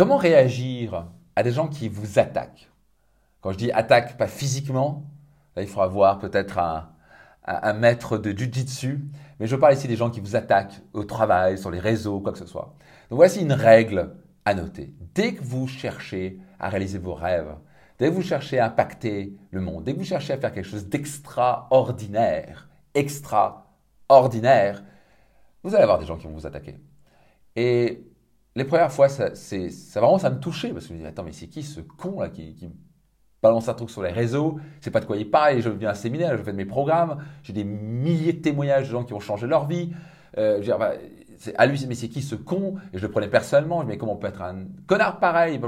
Comment réagir à des gens qui vous attaquent? Quand je dis attaque, pas physiquement, là, il faudra voir peut-être un, un, maître de jiu-jitsu, mais je parle ici des gens qui vous attaquent au travail, sur les réseaux, quoi que ce soit. Donc voici une règle à noter. Dès que vous cherchez à réaliser vos rêves, dès que vous cherchez à impacter le monde, dès que vous cherchez à faire quelque chose d'extraordinaire, extraordinaire, vous allez avoir des gens qui vont vous attaquer. Et les premières fois, ça, ça vraiment, ça me touchait parce que je me disais, attends, mais c'est qui ce con là qui, balance un truc sur les réseaux C'est pas de quoi il parle. Je viens à un séminaire, je fais de mes programmes, j'ai des milliers de témoignages de gens qui ont changé leur vie. Euh, je veux dire, bah, mais c'est qui ce con Et je le prenais personnellement. Je me disais, comment on peut être un connard pareil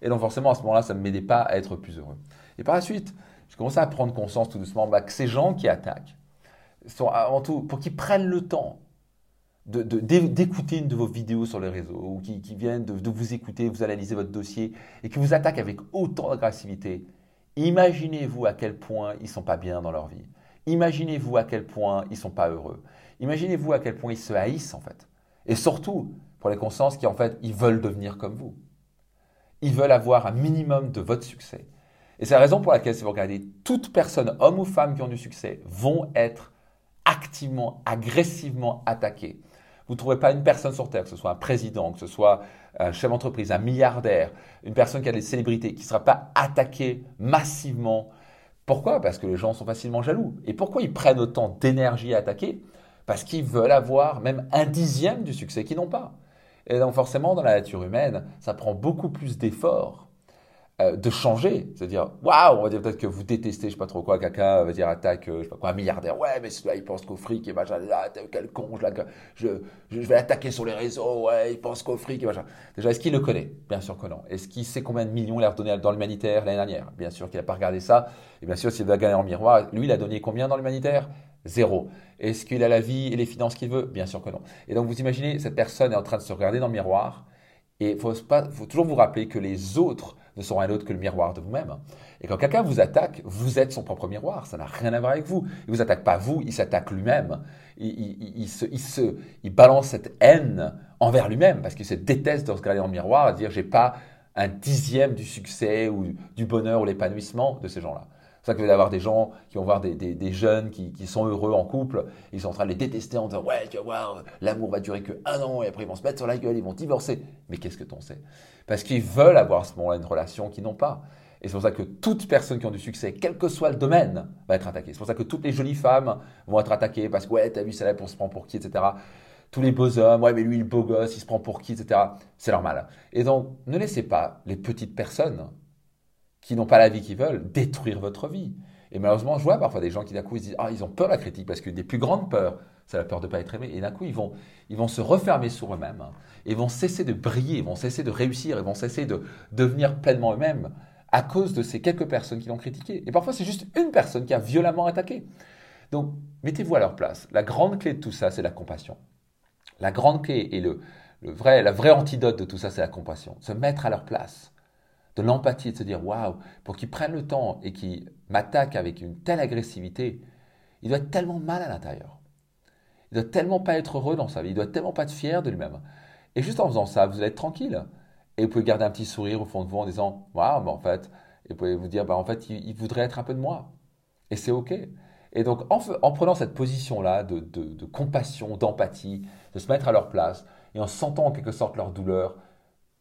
Et donc forcément, à ce moment-là, ça ne m'aidait pas à être plus heureux. Et par la suite, je commençais à prendre conscience tout doucement bah, que ces gens qui attaquent sont avant tout pour qu'ils prennent le temps d'écouter une de vos vidéos sur les réseaux ou qui, viennent de, vous écouter, vous analyser votre dossier et qui vous attaquent avec autant d'agressivité, imaginez-vous à quel point ils ne sont pas bien dans leur vie. Imaginez-vous à quel point ils ne sont pas heureux. Imaginez-vous à quel point ils se haïssent en fait. Et surtout pour les consciences qui en fait, ils veulent devenir comme vous. Ils veulent avoir un minimum de votre succès. Et c'est la raison pour laquelle, si vous regardez, toute personne, homme ou femme qui ont du succès, vont être activement, agressivement attaquées vous ne trouverez pas une personne sur Terre, que ce soit un président, que ce soit un chef d'entreprise, un milliardaire, une personne qui a des célébrités, qui ne sera pas attaquée massivement. Pourquoi? Parce que les gens sont facilement jaloux. Et pourquoi ils prennent autant d'énergie à attaquer? Parce qu'ils veulent avoir même un dixième du succès qu'ils n'ont pas. Et donc forcément, dans la nature humaine, ça prend beaucoup plus d'efforts euh, de changer. C'est-à-dire, waouh, on va dire peut-être que vous détestez, je sais pas trop quoi, caca, va dire attaque, euh, je sais pas quoi, un milliardaire. Ouais, mais celui-là, il pense qu'au fric et machin. Ah, quel con, je, je, vais l'attaquer sur les réseaux. Ouais, il pense qu'au fric et machin. Déjà, est-ce qu'il le connaît? Bien sûr que non. Est-ce qu'il sait combien de millions il a redonné dans l'humanitaire l'année dernière? Bien sûr qu'il n'a pas regardé ça. Et bien sûr, s'il doit gagner en miroir, lui, il a donné combien dans l'humanitaire? Zéro. Est-ce qu'il a la vie et les finances qu'il veut? Bien sûr que non. Et donc, vous imaginez, cette personne est en train de se regarder dans le miroir. Et il faut, faut toujours vous rappeler que les autres ne sont rien d'autre que le miroir de vous-même. Et quand quelqu'un vous attaque, vous êtes son propre miroir. Ça n'a rien à voir avec vous. Il ne vous attaque pas vous, il s'attaque lui-même. Il, se, balance cette haine envers lui-même parce qu'il se déteste de se regarder dans le miroir et dire j'ai pas un dixième du succès ou du bonheur ou l'épanouissement de ces gens-là. C'est ça que vous allez avoir des gens qui vont voir des, jeunes qui, sont heureux en couple, ils sont en train de les détester en disant Ouais, tu vas voir, l'amour va durer que un an et après ils vont se mettre sur la gueule, ils vont divorcer. Mais qu'est-ce que t'en sais? Parce qu'ils veulent avoir à ce moment-là une relation qu'ils n'ont pas. Et c'est pour ça que toute personne qui a du succès, quel que soit le domaine, va être attaquée. C'est pour ça que toutes les jolies femmes vont être attaquées parce que ouais, t'as vu, ça là, on se prend pour qui, etc. Tous les beaux hommes, ouais, mais lui, le beau gosse, il se prend pour qui, etc. C'est normal. Et donc, ne laissez pas les petites personnes qui n'ont pas la vie qu'ils veulent, détruire votre vie. Et malheureusement, je vois parfois des gens qui d'un coup ils disent ah ils ont peur de la critique parce qu'une des plus grandes peurs, c'est la peur de ne pas être aimé. Et d'un coup ils vont ils vont se refermer sur eux-mêmes hein, et vont cesser de briller, vont cesser de réussir, ils vont cesser de devenir pleinement eux-mêmes à cause de ces quelques personnes qui l'ont critiqué. Et parfois c'est juste une personne qui a violemment attaqué. Donc mettez-vous à leur place. La grande clé de tout ça, c'est la compassion. La grande clé et le, le vrai, la vraie antidote de tout ça, c'est la compassion. Se mettre à leur place de l'empathie, de se dire waouh, pour qu'il prenne le temps et qu'il m'attaque avec une telle agressivité, il doit être tellement mal à l'intérieur. Il doit tellement pas être heureux dans sa vie, il doit tellement pas être fier de lui-même. Et juste en faisant ça, vous allez être tranquille. Et vous pouvez garder un petit sourire au fond de vous en disant waouh, mais en fait, et vous pouvez vous dire bah en fait, il, voudrait être un peu de moi. Et c'est ok. Et donc en, en prenant cette position-là de, de compassion, d'empathie, de se mettre à leur place et en sentant en quelque sorte leur douleur,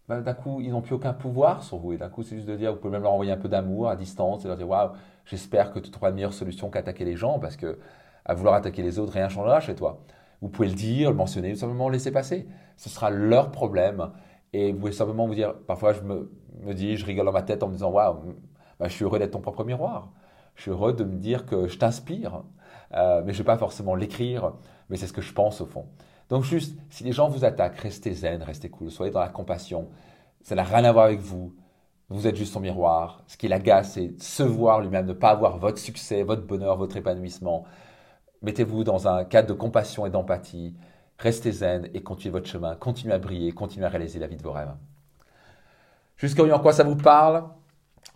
ben, d'un coup, ils n'ont plus aucun pouvoir sur vous. Et d'un coup, c'est juste de dire, vous pouvez même leur envoyer un peu d'amour à distance et leur dire, waouh, j'espère que tu trouveras une meilleure solution qu'attaquer les gens parce que à vouloir attaquer les autres, rien changera chez toi. Vous pouvez le dire, le mentionner, ou simplement le laisser passer. Ce sera leur problème. Et vous pouvez simplement vous dire, parfois je me, dis, je rigole dans ma tête en me disant, waouh, ben, je suis heureux d'être ton propre miroir. Je suis heureux de me dire que je t'inspire. Euh, mais je ne vais pas forcément l'écrire, mais c'est ce que je pense au fond. Donc juste, si les gens vous attaquent, restez zen, restez cool, soyez dans la compassion. Ça n'a rien à voir avec vous. Vous êtes juste son miroir. Ce qui l'agace, c'est se voir lui-même, ne pas avoir votre succès, votre bonheur, votre épanouissement. Mettez-vous dans un cadre de compassion et d'empathie. Restez zen et continuez votre chemin. Continuez à briller, continuez à réaliser la vie de vos rêves. Jusqu'à en quoi ça vous parle?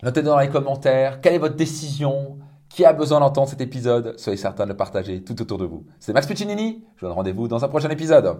Notez dans les commentaires quelle est votre décision? Qui a besoin d'entendre cet épisode, soyez certain de le partager tout autour de vous. C'est Max Puccinini, je vous donne rendez-vous dans un prochain épisode.